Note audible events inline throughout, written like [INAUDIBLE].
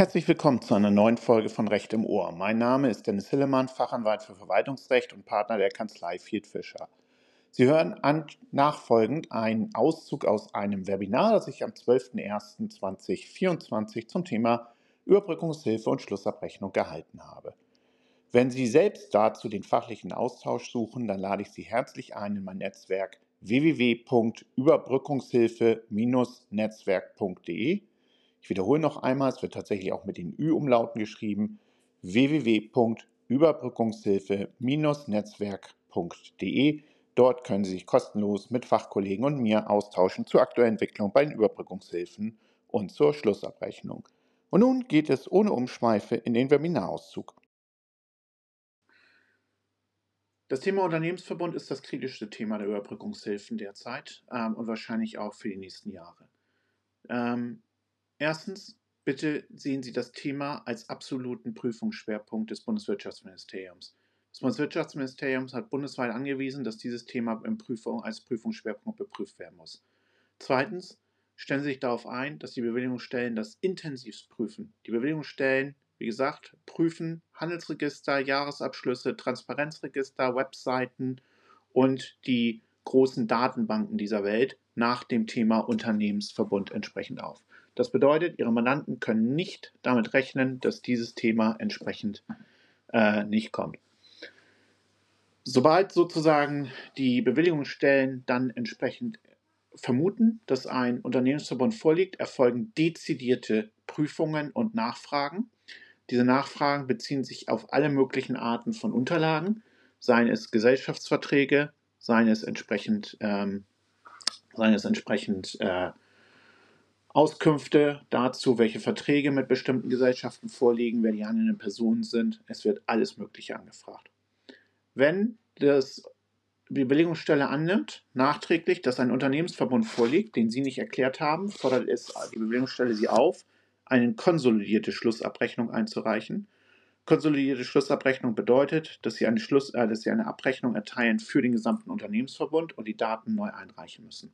Herzlich willkommen zu einer neuen Folge von Recht im Ohr. Mein Name ist Dennis Hillemann, Fachanwalt für Verwaltungsrecht und Partner der Kanzlei Field Fischer. Sie hören an, nachfolgend einen Auszug aus einem Webinar, das ich am 12.01.2024 zum Thema Überbrückungshilfe und Schlussabrechnung gehalten habe. Wenn Sie selbst dazu den fachlichen Austausch suchen, dann lade ich Sie herzlich ein in mein Netzwerk www.überbrückungshilfe-netzwerk.de ich wiederhole noch einmal, es wird tatsächlich auch mit den Ü-Umlauten geschrieben, www.überbrückungshilfe-netzwerk.de. Dort können Sie sich kostenlos mit Fachkollegen und mir austauschen zur aktuellen Entwicklung bei den Überbrückungshilfen und zur Schlussabrechnung. Und nun geht es ohne Umschweife in den Webinarauszug. Das Thema Unternehmensverbund ist das kritischste Thema der Überbrückungshilfen derzeit ähm, und wahrscheinlich auch für die nächsten Jahre. Ähm, Erstens, bitte sehen Sie das Thema als absoluten Prüfungsschwerpunkt des Bundeswirtschaftsministeriums. Das Bundeswirtschaftsministerium hat bundesweit angewiesen, dass dieses Thema Prüfung, als Prüfungsschwerpunkt beprüft werden muss. Zweitens, stellen Sie sich darauf ein, dass die Bewilligungsstellen das intensivst prüfen. Die Bewilligungsstellen, wie gesagt, prüfen Handelsregister, Jahresabschlüsse, Transparenzregister, Webseiten und die großen Datenbanken dieser Welt nach dem Thema Unternehmensverbund entsprechend auf. Das bedeutet, Ihre Mandanten können nicht damit rechnen, dass dieses Thema entsprechend äh, nicht kommt. Sobald sozusagen die Bewilligungsstellen dann entsprechend vermuten, dass ein Unternehmensverbund vorliegt, erfolgen dezidierte Prüfungen und Nachfragen. Diese Nachfragen beziehen sich auf alle möglichen Arten von Unterlagen, seien es Gesellschaftsverträge, seien es entsprechend, ähm, seien es entsprechend äh, Auskünfte dazu, welche Verträge mit bestimmten Gesellschaften vorliegen, wer die handelnden Personen sind. Es wird alles Mögliche angefragt. Wenn das die Bewilligungsstelle annimmt, nachträglich, dass ein Unternehmensverbund vorliegt, den Sie nicht erklärt haben, fordert es die Bewilligungsstelle Sie auf, eine konsolidierte Schlussabrechnung einzureichen. Konsolidierte Schlussabrechnung bedeutet, dass Sie eine, Schluss, äh, dass Sie eine Abrechnung erteilen für den gesamten Unternehmensverbund und die Daten neu einreichen müssen.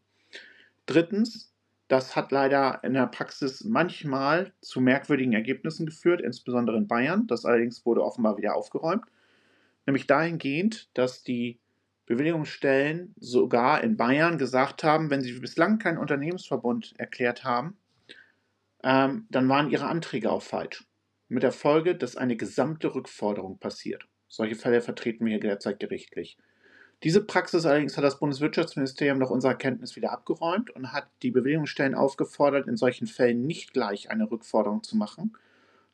Drittens, das hat leider in der Praxis manchmal zu merkwürdigen Ergebnissen geführt, insbesondere in Bayern. Das allerdings wurde offenbar wieder aufgeräumt. Nämlich dahingehend, dass die Bewilligungsstellen sogar in Bayern gesagt haben, wenn sie bislang keinen Unternehmensverbund erklärt haben, ähm, dann waren ihre Anträge auch falsch. Mit der Folge, dass eine gesamte Rückforderung passiert. Solche Fälle vertreten wir hier derzeit gerichtlich. Diese Praxis allerdings hat das Bundeswirtschaftsministerium nach unserer Kenntnis wieder abgeräumt und hat die Bewilligungsstellen aufgefordert, in solchen Fällen nicht gleich eine Rückforderung zu machen,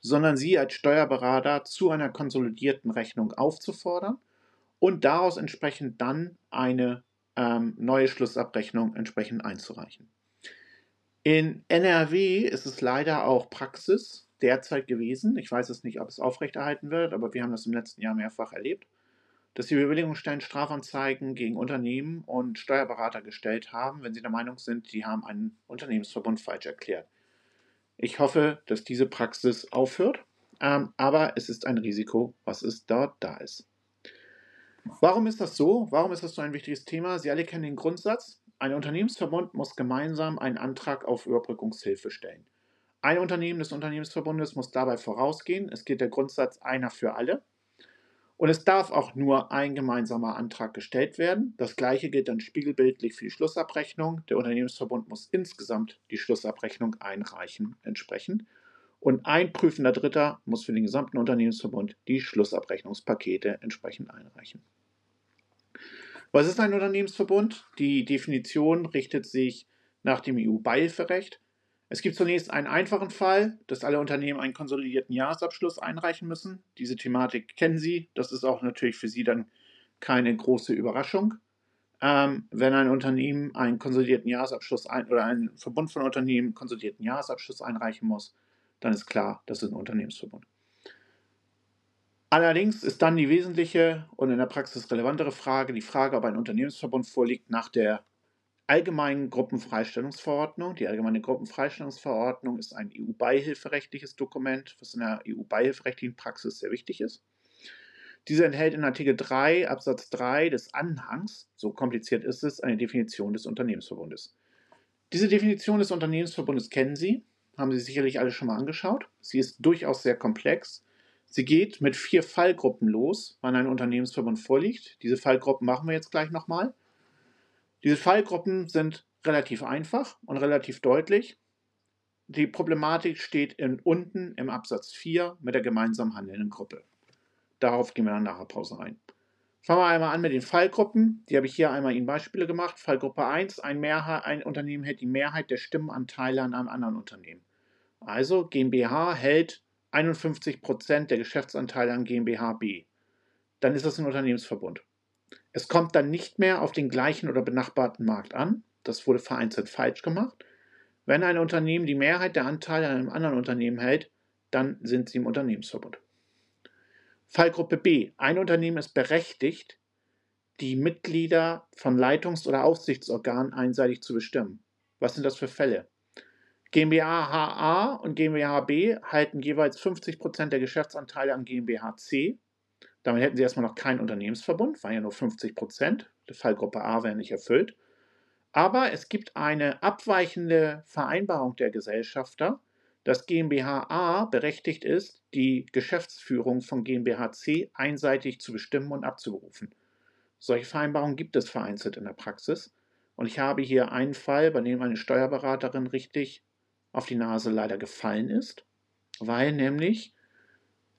sondern sie als Steuerberater zu einer konsolidierten Rechnung aufzufordern und daraus entsprechend dann eine ähm, neue Schlussabrechnung entsprechend einzureichen. In NRW ist es leider auch Praxis derzeit gewesen. Ich weiß es nicht, ob es aufrechterhalten wird, aber wir haben das im letzten Jahr mehrfach erlebt dass die Bewilligungsstellen Strafanzeigen gegen Unternehmen und Steuerberater gestellt haben, wenn sie der Meinung sind, die haben einen Unternehmensverbund falsch erklärt. Ich hoffe, dass diese Praxis aufhört, ähm, aber es ist ein Risiko, was es dort da ist. Warum ist das so? Warum ist das so ein wichtiges Thema? Sie alle kennen den Grundsatz. Ein Unternehmensverbund muss gemeinsam einen Antrag auf Überbrückungshilfe stellen. Ein Unternehmen des Unternehmensverbundes muss dabei vorausgehen. Es gilt der Grundsatz einer für alle. Und es darf auch nur ein gemeinsamer Antrag gestellt werden. Das gleiche gilt dann spiegelbildlich für die Schlussabrechnung. Der Unternehmensverbund muss insgesamt die Schlussabrechnung einreichen entsprechend. Und ein prüfender Dritter muss für den gesamten Unternehmensverbund die Schlussabrechnungspakete entsprechend einreichen. Was ist ein Unternehmensverbund? Die Definition richtet sich nach dem EU-Beihilferecht. Es gibt zunächst einen einfachen Fall, dass alle Unternehmen einen konsolidierten Jahresabschluss einreichen müssen. Diese Thematik kennen Sie. Das ist auch natürlich für Sie dann keine große Überraschung. Ähm, wenn ein Unternehmen einen konsolidierten Jahresabschluss ein, oder ein Verbund von Unternehmen einen konsolidierten Jahresabschluss einreichen muss, dann ist klar, das ist ein Unternehmensverbund. Allerdings ist dann die wesentliche und in der Praxis relevantere Frage die Frage, ob ein Unternehmensverbund vorliegt nach der Allgemeinen Gruppenfreistellungsverordnung. Die Allgemeine Gruppenfreistellungsverordnung ist ein EU-beihilferechtliches Dokument, was in der EU-beihilferechtlichen Praxis sehr wichtig ist. Diese enthält in Artikel 3 Absatz 3 des Anhangs, so kompliziert ist es, eine Definition des Unternehmensverbundes. Diese Definition des Unternehmensverbundes kennen Sie, haben Sie sicherlich alle schon mal angeschaut. Sie ist durchaus sehr komplex Sie geht mit vier Fallgruppen los, wann ein Unternehmensverbund vorliegt. Diese Fallgruppen machen wir jetzt gleich nochmal. Diese Fallgruppen sind relativ einfach und relativ deutlich. Die Problematik steht in, unten im Absatz 4 mit der gemeinsam handelnden Gruppe. Darauf gehen wir dann nach der Pause ein. Fangen wir einmal an mit den Fallgruppen. Die habe ich hier einmal Ihnen Beispiele gemacht. Fallgruppe 1, ein, Mehrheit, ein Unternehmen hält die Mehrheit der Stimmenanteile an einem anderen Unternehmen. Also GmbH hält 51 Prozent der Geschäftsanteile an GmbH B. Dann ist das ein Unternehmensverbund. Es kommt dann nicht mehr auf den gleichen oder benachbarten Markt an. Das wurde vereinzelt falsch gemacht. Wenn ein Unternehmen die Mehrheit der Anteile an einem anderen Unternehmen hält, dann sind sie im Unternehmensverbund. Fallgruppe B. Ein Unternehmen ist berechtigt, die Mitglieder von Leitungs- oder Aufsichtsorganen einseitig zu bestimmen. Was sind das für Fälle? GmbH HA und GmbH B halten jeweils 50% der Geschäftsanteile an GmbH C. Damit hätten sie erstmal noch keinen Unternehmensverbund, waren ja nur 50%. Die Fallgruppe A wäre nicht erfüllt. Aber es gibt eine abweichende Vereinbarung der Gesellschafter, dass GmbH A berechtigt ist, die Geschäftsführung von GmbH C einseitig zu bestimmen und abzuberufen. Solche Vereinbarungen gibt es vereinzelt in der Praxis. Und ich habe hier einen Fall, bei dem eine Steuerberaterin richtig auf die Nase leider gefallen ist, weil nämlich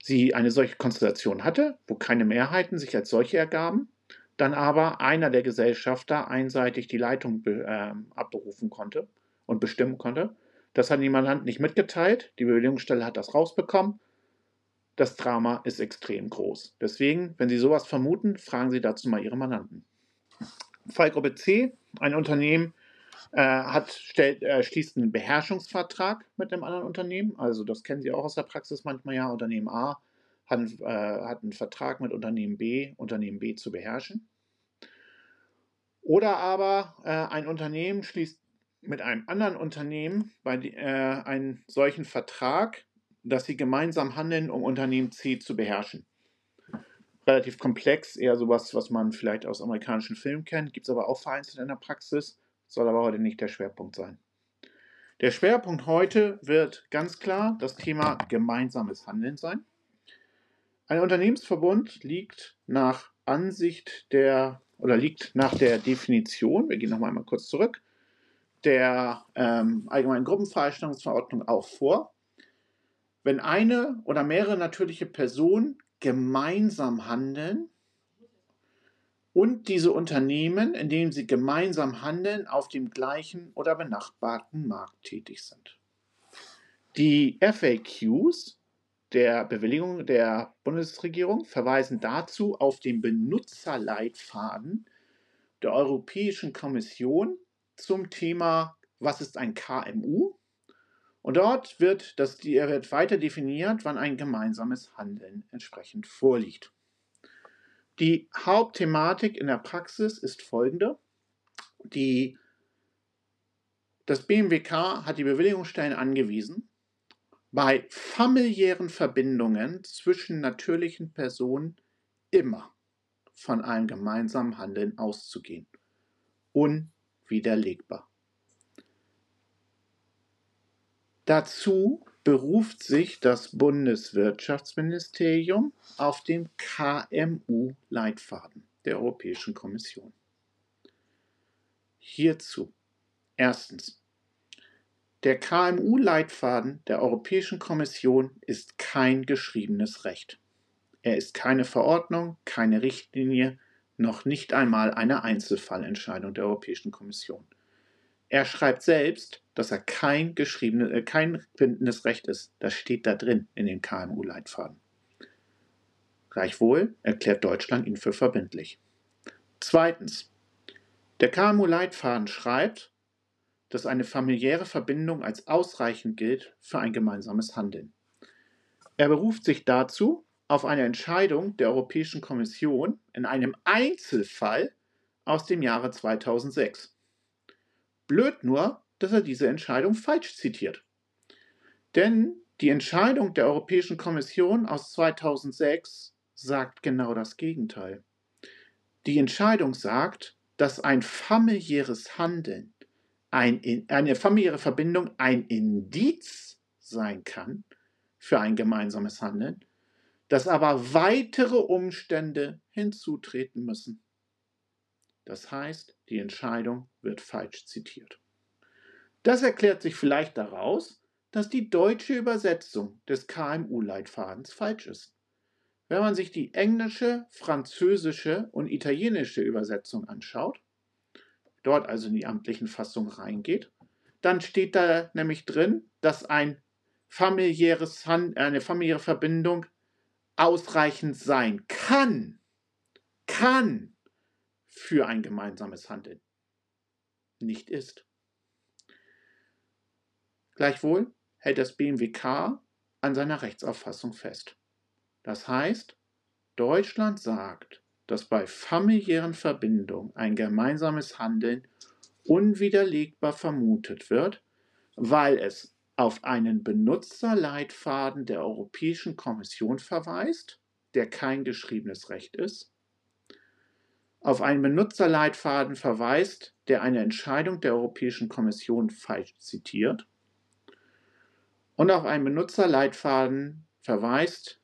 sie eine solche Konstellation hatte, wo keine Mehrheiten sich als solche ergaben, dann aber einer der Gesellschafter einseitig die Leitung äh, abberufen konnte und bestimmen konnte. Das hat die Mandant nicht mitgeteilt, die Bewilligungsstelle hat das rausbekommen. Das Drama ist extrem groß. Deswegen, wenn Sie sowas vermuten, fragen Sie dazu mal Ihre Mandanten. Fallgruppe C, ein Unternehmen, äh, hat, stellt, äh, schließt einen Beherrschungsvertrag mit einem anderen Unternehmen. Also das kennen Sie auch aus der Praxis manchmal ja. Unternehmen A hat, äh, hat einen Vertrag mit Unternehmen B, Unternehmen B zu beherrschen. Oder aber äh, ein Unternehmen schließt mit einem anderen Unternehmen bei, äh, einen solchen Vertrag, dass sie gemeinsam handeln, um Unternehmen C zu beherrschen. Relativ komplex, eher sowas, was man vielleicht aus amerikanischen Filmen kennt, gibt es aber auch vereinzelt in der Praxis soll aber heute nicht der Schwerpunkt sein. Der Schwerpunkt heute wird ganz klar das Thema gemeinsames Handeln sein. Ein Unternehmensverbund liegt nach Ansicht der oder liegt nach der Definition, wir gehen nochmal einmal kurz zurück, der ähm, Allgemeinen Gruppenfreistellungsverordnung auch vor, wenn eine oder mehrere natürliche Personen gemeinsam handeln und diese Unternehmen, in denen sie gemeinsam handeln, auf dem gleichen oder benachbarten Markt tätig sind. Die FAQs der Bewilligung der Bundesregierung verweisen dazu auf den Benutzerleitfaden der Europäischen Kommission zum Thema, was ist ein KMU? Und dort wird, das, wird weiter definiert, wann ein gemeinsames Handeln entsprechend vorliegt. Die Hauptthematik in der Praxis ist folgende. Die, das BMWK hat die Bewilligungsstellen angewiesen, bei familiären Verbindungen zwischen natürlichen Personen immer von einem gemeinsamen Handeln auszugehen. Unwiderlegbar. Dazu beruft sich das Bundeswirtschaftsministerium auf den KMU-Leitfaden der Europäischen Kommission. Hierzu erstens. Der KMU-Leitfaden der Europäischen Kommission ist kein geschriebenes Recht. Er ist keine Verordnung, keine Richtlinie, noch nicht einmal eine Einzelfallentscheidung der Europäischen Kommission. Er schreibt selbst, dass er kein geschriebenes, äh, kein bindendes Recht ist. Das steht da drin in den KMU-Leitfaden. Gleichwohl erklärt Deutschland ihn für verbindlich. Zweitens. Der KMU-Leitfaden schreibt, dass eine familiäre Verbindung als ausreichend gilt für ein gemeinsames Handeln. Er beruft sich dazu auf eine Entscheidung der Europäischen Kommission in einem Einzelfall aus dem Jahre 2006. Blöd nur, dass er diese Entscheidung falsch zitiert. Denn die Entscheidung der Europäischen Kommission aus 2006 sagt genau das Gegenteil. Die Entscheidung sagt, dass ein familiäres Handeln, ein, eine familiäre Verbindung ein Indiz sein kann für ein gemeinsames Handeln, dass aber weitere Umstände hinzutreten müssen. Das heißt, die Entscheidung wird falsch zitiert. Das erklärt sich vielleicht daraus, dass die deutsche Übersetzung des KMU-Leitfadens falsch ist. Wenn man sich die englische, französische und italienische Übersetzung anschaut, dort also in die amtlichen Fassungen reingeht, dann steht da nämlich drin, dass ein familiäres eine familiäre Verbindung ausreichend sein kann, kann für ein gemeinsames Handeln. Nicht ist. Gleichwohl hält das BMWK an seiner Rechtsauffassung fest. Das heißt, Deutschland sagt, dass bei familiären Verbindungen ein gemeinsames Handeln unwiderlegbar vermutet wird, weil es auf einen Benutzerleitfaden der Europäischen Kommission verweist, der kein geschriebenes Recht ist, auf einen Benutzerleitfaden verweist, der eine Entscheidung der Europäischen Kommission falsch zitiert und auf einen Benutzerleitfaden verweist,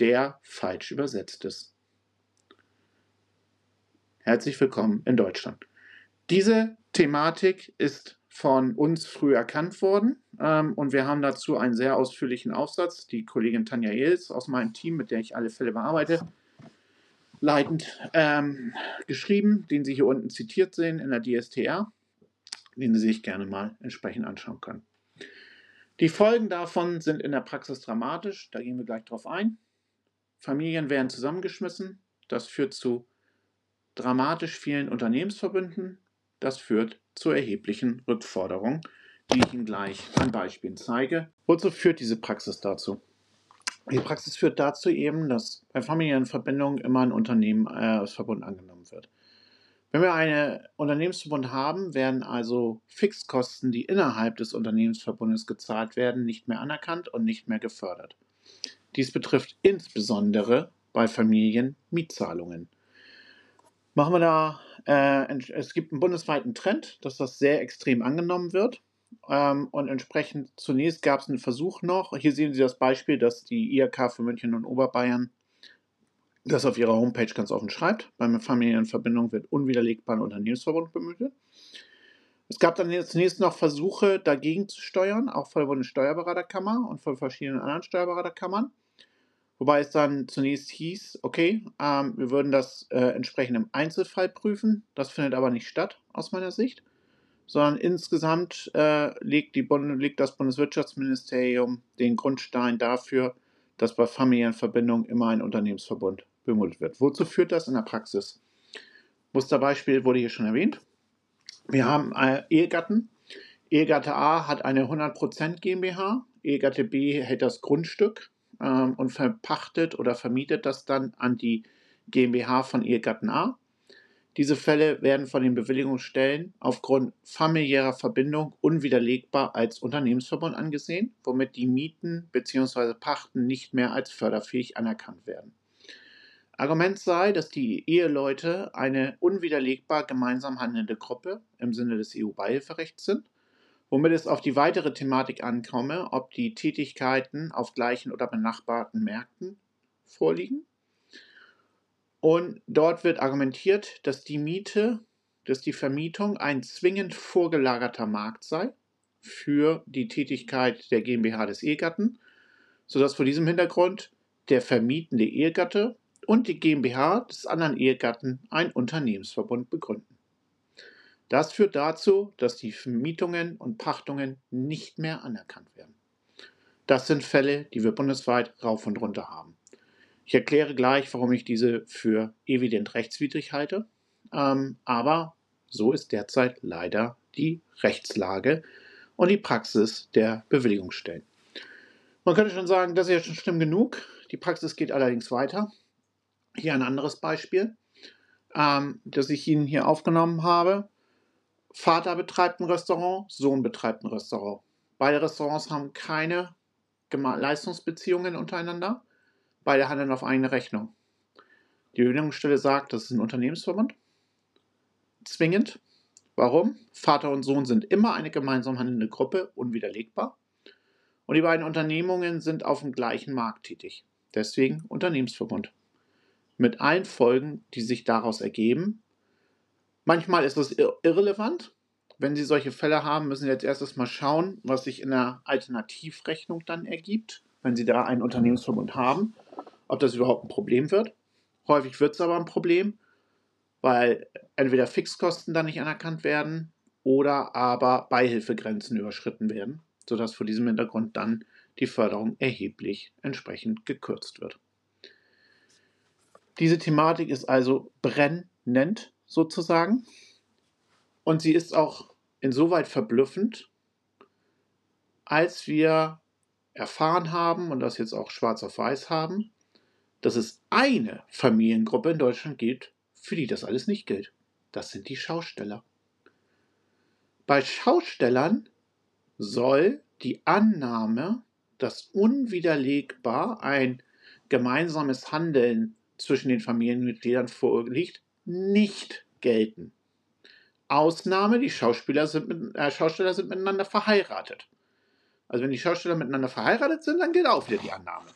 der falsch übersetzt ist. Herzlich willkommen in Deutschland. Diese Thematik ist von uns früh erkannt worden ähm, und wir haben dazu einen sehr ausführlichen Aufsatz, die Kollegin Tanja Ehls aus meinem Team, mit der ich alle Fälle bearbeite, leitend ähm, geschrieben, den Sie hier unten zitiert sehen in der DSTR, den Sie sich gerne mal entsprechend anschauen können. Die Folgen davon sind in der Praxis dramatisch, da gehen wir gleich drauf ein. Familien werden zusammengeschmissen, das führt zu dramatisch vielen Unternehmensverbünden, das führt zu erheblichen Rückforderungen, die ich Ihnen gleich an Beispielen zeige. Wozu führt diese Praxis dazu? Die Praxis führt dazu eben, dass bei Familienverbindungen immer ein Unternehmensverbund äh, angenommen wird. Wenn wir einen Unternehmensverbund haben, werden also Fixkosten, die innerhalb des Unternehmensverbundes gezahlt werden, nicht mehr anerkannt und nicht mehr gefördert. Dies betrifft insbesondere bei Familien Mietzahlungen. Machen wir da, äh, es gibt einen bundesweiten Trend, dass das sehr extrem angenommen wird. Ähm, und entsprechend zunächst gab es einen Versuch noch. Hier sehen Sie das Beispiel, dass die IHK für München und Oberbayern das auf ihrer Homepage ganz offen schreibt. Bei einer Familienverbindung wird unwiderlegbar ein Unternehmensverbund bemüht. Es gab dann zunächst noch Versuche, dagegen zu steuern, auch von der Bundessteuerberaterkammer und von verschiedenen anderen Steuerberaterkammern. Wobei es dann zunächst hieß, okay, ähm, wir würden das äh, entsprechend im Einzelfall prüfen. Das findet aber nicht statt, aus meiner Sicht. Sondern insgesamt äh, legt, legt das Bundeswirtschaftsministerium den Grundstein dafür, dass bei Familienverbindungen immer ein Unternehmensverbund bemutet wird. Wozu führt das in der Praxis? Musterbeispiel wurde hier schon erwähnt. Wir haben äh, Ehegatten. Ehegatte A hat eine 100% GmbH. Ehegatte B hält das Grundstück ähm, und verpachtet oder vermietet das dann an die GmbH von Ehegatten A. Diese Fälle werden von den Bewilligungsstellen aufgrund familiärer Verbindung unwiderlegbar als Unternehmensverbund angesehen, womit die Mieten bzw. Pachten nicht mehr als förderfähig anerkannt werden. Argument sei, dass die Eheleute eine unwiderlegbar gemeinsam handelnde Gruppe im Sinne des EU-Beihilferechts sind, womit es auf die weitere Thematik ankomme, ob die Tätigkeiten auf gleichen oder benachbarten Märkten vorliegen. Und dort wird argumentiert, dass die Miete, dass die Vermietung ein zwingend vorgelagerter Markt sei für die Tätigkeit der GmbH des Ehegatten, sodass vor diesem Hintergrund der vermietende Ehegatte und die GmbH des anderen Ehegatten ein Unternehmensverbund begründen. Das führt dazu, dass die Vermietungen und Pachtungen nicht mehr anerkannt werden. Das sind Fälle, die wir bundesweit rauf und runter haben. Ich erkläre gleich, warum ich diese für evident rechtswidrig halte, ähm, aber so ist derzeit leider die Rechtslage und die Praxis der Bewilligungsstellen. Man könnte schon sagen, das ist ja schon schlimm genug. Die Praxis geht allerdings weiter. Hier ein anderes Beispiel, ähm, das ich Ihnen hier aufgenommen habe. Vater betreibt ein Restaurant, Sohn betreibt ein Restaurant. Beide Restaurants haben keine Leistungsbeziehungen untereinander. Beide handeln auf eigene Rechnung. Die Bewilligungsstelle sagt, das ist ein Unternehmensverbund. Zwingend. Warum? Vater und Sohn sind immer eine gemeinsam handelnde Gruppe, unwiderlegbar. Und die beiden Unternehmungen sind auf dem gleichen Markt tätig. Deswegen Unternehmensverbund. Mit allen Folgen, die sich daraus ergeben. Manchmal ist das irrelevant. Wenn Sie solche Fälle haben, müssen Sie jetzt erstes mal schauen, was sich in der Alternativrechnung dann ergibt, wenn Sie da einen Unternehmensverbund haben, ob das überhaupt ein Problem wird. Häufig wird es aber ein Problem, weil entweder Fixkosten dann nicht anerkannt werden oder aber Beihilfegrenzen überschritten werden, sodass vor diesem Hintergrund dann die Förderung erheblich entsprechend gekürzt wird. Diese Thematik ist also brennend sozusagen und sie ist auch insoweit verblüffend, als wir erfahren haben und das jetzt auch schwarz auf weiß haben, dass es eine Familiengruppe in Deutschland gibt, für die das alles nicht gilt. Das sind die Schausteller. Bei Schaustellern soll die Annahme, dass unwiderlegbar ein gemeinsames Handeln zwischen den Familienmitgliedern vorliegt, nicht gelten. Ausnahme, die Schauspieler sind mit, äh, Schausteller sind miteinander verheiratet. Also wenn die Schausteller miteinander verheiratet sind, dann gilt auch wieder die Annahme.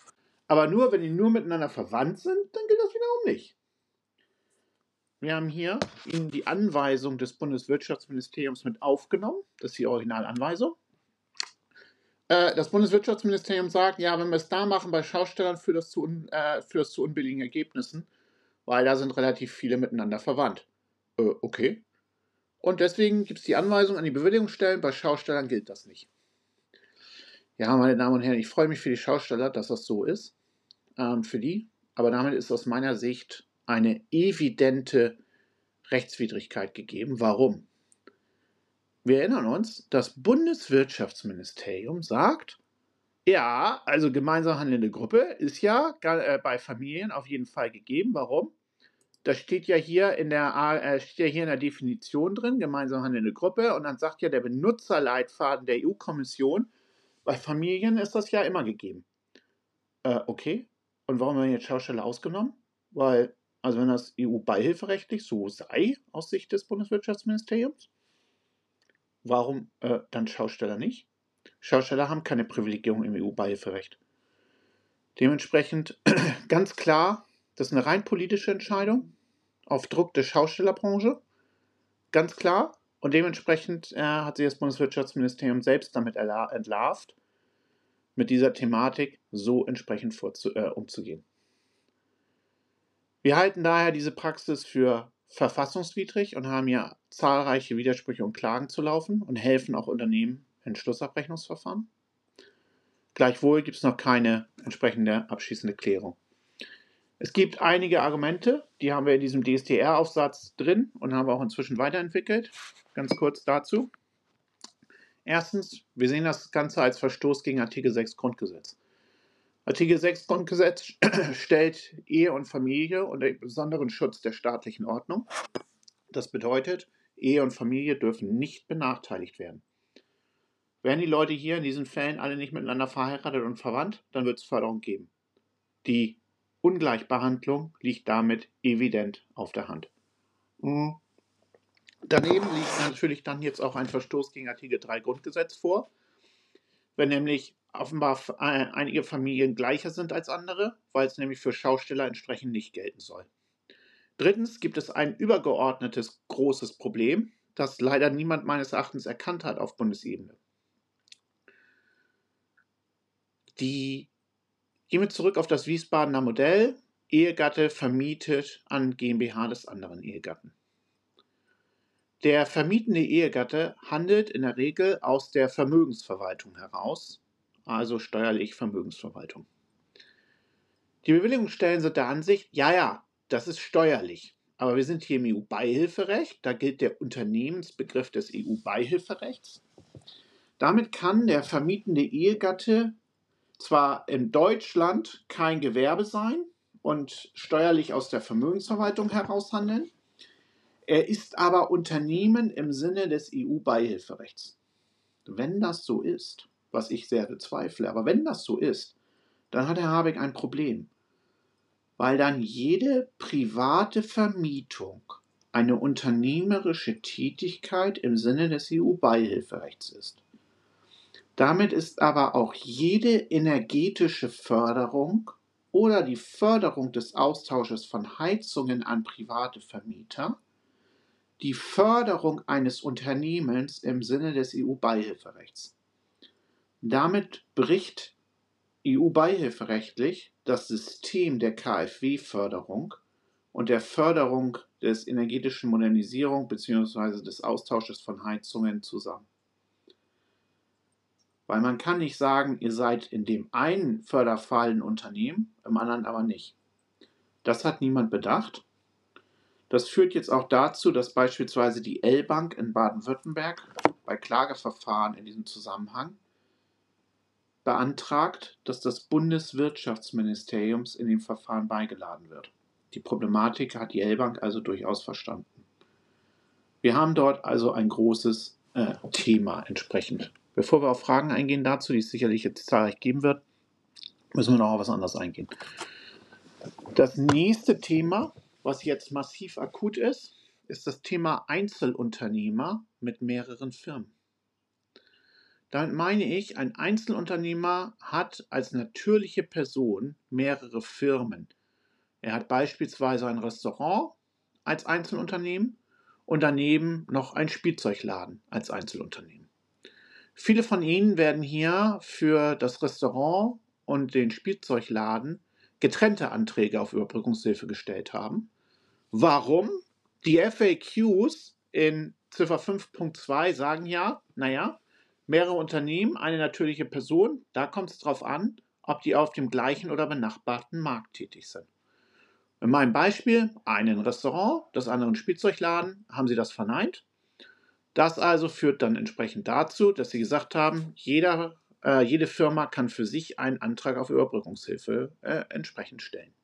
Aber nur, wenn die nur miteinander verwandt sind, dann gilt das wiederum nicht. Wir haben hier Ihnen die Anweisung des Bundeswirtschaftsministeriums mit aufgenommen. Das ist die Originalanweisung. Äh, das Bundeswirtschaftsministerium sagt, ja, wenn wir es da machen bei Schaustellern, führt das, zu äh, führt das zu unbilligen Ergebnissen, weil da sind relativ viele miteinander verwandt. Äh, okay. Und deswegen gibt es die Anweisung an die Bewilligungsstellen, bei Schaustellern gilt das nicht. Ja, meine Damen und Herren, ich freue mich für die Schausteller, dass das so ist. Ähm, für die. Aber damit ist aus meiner Sicht eine evidente Rechtswidrigkeit gegeben. Warum? Wir erinnern uns, das Bundeswirtschaftsministerium sagt, ja, also gemeinsam handelnde Gruppe ist ja äh, bei Familien auf jeden Fall gegeben. Warum? Das steht ja hier in der, äh, steht ja hier in der Definition drin, gemeinsam handelnde Gruppe. Und dann sagt ja der Benutzerleitfaden der EU-Kommission, bei Familien ist das ja immer gegeben. Äh, okay. Und warum werden jetzt Schausteller ausgenommen? Weil also wenn das EU-beihilferechtlich so sei, aus Sicht des Bundeswirtschaftsministeriums, warum äh, dann Schausteller nicht? Schausteller haben keine Privilegierung im EU-Beihilferecht. Dementsprechend [CLEARS THROAT] ganz klar, das ist eine rein politische Entscheidung auf Druck der Schaustellerbranche. Ganz klar. Und dementsprechend äh, hat sich das Bundeswirtschaftsministerium selbst damit entlarvt, mit dieser Thematik so entsprechend äh, umzugehen. Wir halten daher diese Praxis für verfassungswidrig und haben hier zahlreiche Widersprüche und Klagen zu laufen und helfen auch Unternehmen in Schlussabrechnungsverfahren. Gleichwohl gibt es noch keine entsprechende abschließende Klärung. Es gibt einige Argumente, die haben wir in diesem DSTR-Aufsatz drin und haben wir auch inzwischen weiterentwickelt. Ganz kurz dazu. Erstens, wir sehen das Ganze als Verstoß gegen Artikel 6 Grundgesetz. Artikel 6 Grundgesetz [CLEARS THROAT] stellt Ehe und Familie unter besonderen Schutz der staatlichen Ordnung. Das bedeutet, Ehe und Familie dürfen nicht benachteiligt werden. Wären die Leute hier in diesen Fällen alle nicht miteinander verheiratet und verwandt, dann wird es Förderung geben. Die Ungleichbehandlung liegt damit evident auf der Hand. Mhm. Daneben liegt natürlich dann jetzt auch ein Verstoß gegen Artikel 3 Grundgesetz vor. Wenn nämlich offenbar äh, einige Familien gleicher sind als andere, weil es nämlich für Schausteller entsprechend nicht gelten soll. Drittens gibt es ein übergeordnetes großes Problem, das leider niemand meines Erachtens erkannt hat auf Bundesebene. Die gehen wir zurück auf das Wiesbadener Modell. Ehegatte vermietet an GmbH des anderen Ehegatten. Der vermietende Ehegatte handelt in der Regel aus der Vermögensverwaltung heraus also steuerlich Vermögensverwaltung. Die Bewilligungsstellen sind der Ansicht, ja, ja, das ist steuerlich. Aber wir sind hier im EU-Beihilferecht, da gilt der Unternehmensbegriff des EU-Beihilferechts. Damit kann der vermietende Ehegatte zwar in Deutschland kein Gewerbe sein und steuerlich aus der Vermögensverwaltung heraus handeln, er ist aber Unternehmen im Sinne des EU-Beihilferechts. Wenn das so ist, was ich sehr bezweifle, aber wenn das so ist, dann hat Herr Habeck ein Problem, weil dann jede private Vermietung eine unternehmerische Tätigkeit im Sinne des EU-Beihilferechts ist. Damit ist aber auch jede energetische Förderung oder die Förderung des Austausches von Heizungen an private Vermieter die Förderung eines Unternehmens im Sinne des EU-Beihilferechts. Damit bricht EU-beihilferechtlich das System der KfW-Förderung und der Förderung des energetischen Modernisierung bzw. des Austausches von Heizungen zusammen. Weil man kann nicht sagen, ihr seid in dem einen Förderfall ein Unternehmen, im anderen aber nicht. Das hat niemand bedacht das führt jetzt auch dazu, dass beispielsweise die L-Bank in Baden-Württemberg bei Klageverfahren in diesem Zusammenhang beantragt, dass das Bundeswirtschaftsministerium in dem Verfahren beigeladen wird. Die Problematik hat die L-Bank also durchaus verstanden. Wir haben dort also ein großes äh, Thema entsprechend. Bevor wir auf Fragen eingehen dazu, die es sicherlich jetzt zahlreich geben wird, müssen wir noch auf was anderes eingehen. Das nächste Thema was jetzt massiv akut ist, ist das Thema Einzelunternehmer mit mehreren Firmen. Damit meine ich, ein Einzelunternehmer hat als natürliche Person mehrere Firmen. Er hat beispielsweise ein Restaurant als Einzelunternehmen und daneben noch ein Spielzeugladen als Einzelunternehmen. Viele von Ihnen werden hier für das Restaurant und den Spielzeugladen getrennte Anträge auf Überbrückungshilfe gestellt haben. Warum? Die FAQs in Ziffer 5.2 sagen ja, naja, mehrere Unternehmen, eine natürliche Person, da kommt es darauf an, ob die auf dem gleichen oder benachbarten Markt tätig sind. In meinem Beispiel, einen Restaurant, das andere ein Spielzeugladen, haben sie das verneint. Das also führt dann entsprechend dazu, dass sie gesagt haben, jeder, äh, jede Firma kann für sich einen Antrag auf Überbrückungshilfe äh, entsprechend stellen.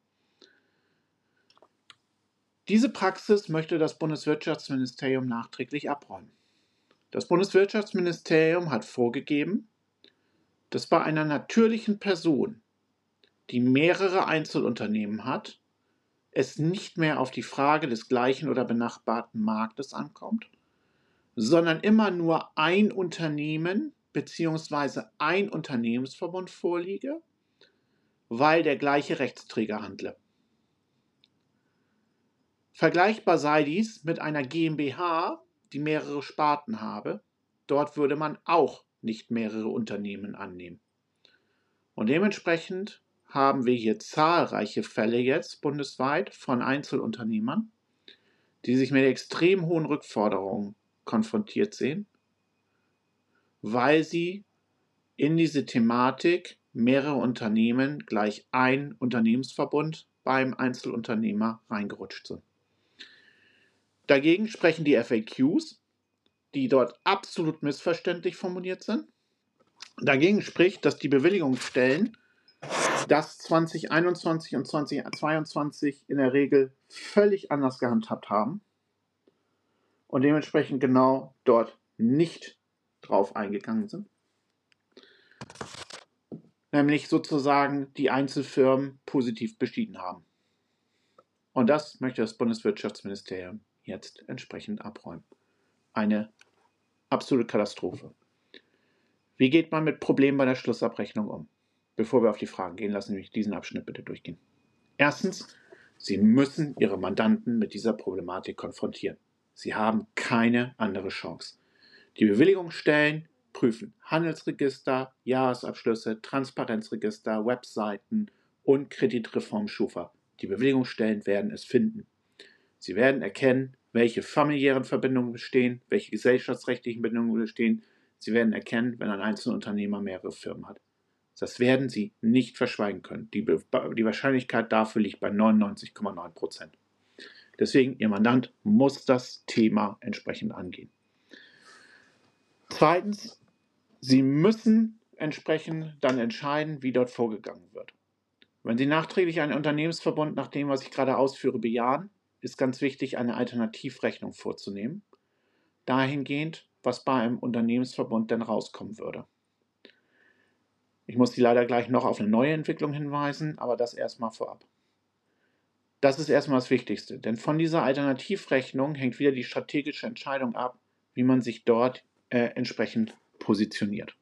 Diese Praxis möchte das Bundeswirtschaftsministerium nachträglich abräumen. Das Bundeswirtschaftsministerium hat vorgegeben, dass bei einer natürlichen Person, die mehrere Einzelunternehmen hat, es nicht mehr auf die Frage des gleichen oder benachbarten Marktes ankommt, sondern immer nur ein Unternehmen bzw. ein Unternehmensverbund vorliege, weil der gleiche Rechtsträger handle. Vergleichbar sei dies mit einer GmbH, die mehrere Sparten habe. Dort würde man auch nicht mehrere Unternehmen annehmen. Und dementsprechend haben wir hier zahlreiche Fälle jetzt bundesweit von Einzelunternehmern, die sich mit extrem hohen Rückforderungen konfrontiert sehen, weil sie in diese Thematik mehrere Unternehmen gleich ein Unternehmensverbund beim Einzelunternehmer reingerutscht sind. Dagegen sprechen die FAQs, die dort absolut missverständlich formuliert sind. Dagegen spricht, dass die Bewilligungsstellen das 2021 und 2022 in der Regel völlig anders gehandhabt haben und dementsprechend genau dort nicht drauf eingegangen sind. Nämlich sozusagen die Einzelfirmen positiv beschieden haben. Und das möchte das Bundeswirtschaftsministerium jetzt entsprechend abräumen. Eine absolute Katastrophe. Wie geht man mit Problemen bei der Schlussabrechnung um? Bevor wir auf die Fragen gehen, lassen Sie mich diesen Abschnitt bitte durchgehen. Erstens, Sie müssen Ihre Mandanten mit dieser Problematik konfrontieren. Sie haben keine andere Chance. Die Bewilligungsstellen prüfen Handelsregister, Jahresabschlüsse, Transparenzregister, Webseiten und Kreditreform Schufa. Die Bewilligungsstellen werden es finden. Sie werden erkennen, welche familiären Verbindungen bestehen, welche gesellschaftsrechtlichen Bindungen bestehen. Sie werden erkennen, wenn ein Einzelunternehmer mehrere Firmen hat. Das werden Sie nicht verschweigen können. Die, die Wahrscheinlichkeit dafür liegt bei 99,9 Prozent. Deswegen, Ihr Mandant muss das Thema entsprechend angehen. Zweitens, Sie müssen entsprechend dann entscheiden, wie dort vorgegangen wird. Wenn Sie nachträglich einen Unternehmensverbund nach dem, was ich gerade ausführe, bejahen, ist ganz wichtig, eine Alternativrechnung vorzunehmen, dahingehend, was bei einem Unternehmensverbund denn rauskommen würde. Ich muss Sie leider gleich noch auf eine neue Entwicklung hinweisen, aber das erstmal vorab. Das ist erstmal das Wichtigste, denn von dieser Alternativrechnung hängt wieder die strategische Entscheidung ab, wie man sich dort äh, entsprechend positioniert.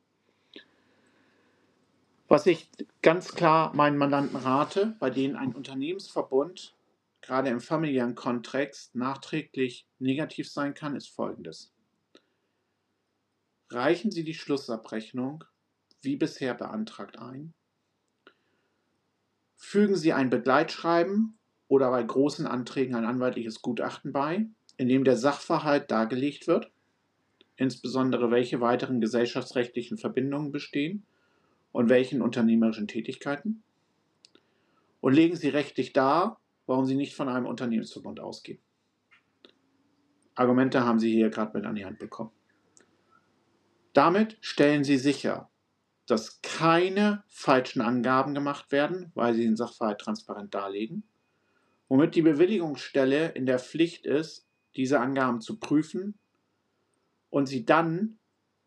Was ich ganz klar meinen Mandanten rate, bei denen ein Unternehmensverbund gerade im familiären Kontext nachträglich negativ sein kann, ist folgendes. Reichen Sie die Schlussabrechnung wie bisher beantragt ein. Fügen Sie ein Begleitschreiben oder bei großen Anträgen ein anwaltliches Gutachten bei, in dem der Sachverhalt dargelegt wird, insbesondere welche weiteren gesellschaftsrechtlichen Verbindungen bestehen und welchen unternehmerischen Tätigkeiten. Und legen Sie rechtlich dar, warum Sie nicht von einem Unternehmensverbund ausgehen. Argumente haben Sie hier gerade mit an die Hand bekommen. Damit stellen Sie sicher, dass keine falschen Angaben gemacht werden, weil Sie den Sachverhalt transparent darlegen, womit die Bewilligungsstelle in der Pflicht ist, diese Angaben zu prüfen und Sie dann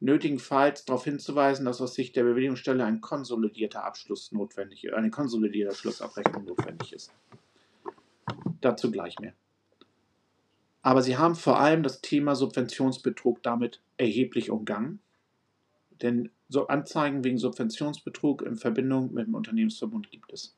nötigenfalls darauf hinzuweisen, dass aus Sicht der Bewilligungsstelle ein konsolidierter Abschluss notwendig ist, eine konsolidierte Schlussabrechnung notwendig ist. Dazu gleich mehr. Aber sie haben vor allem das Thema Subventionsbetrug damit erheblich umgangen. Denn so Anzeigen wegen Subventionsbetrug in Verbindung mit dem Unternehmensverbund gibt es.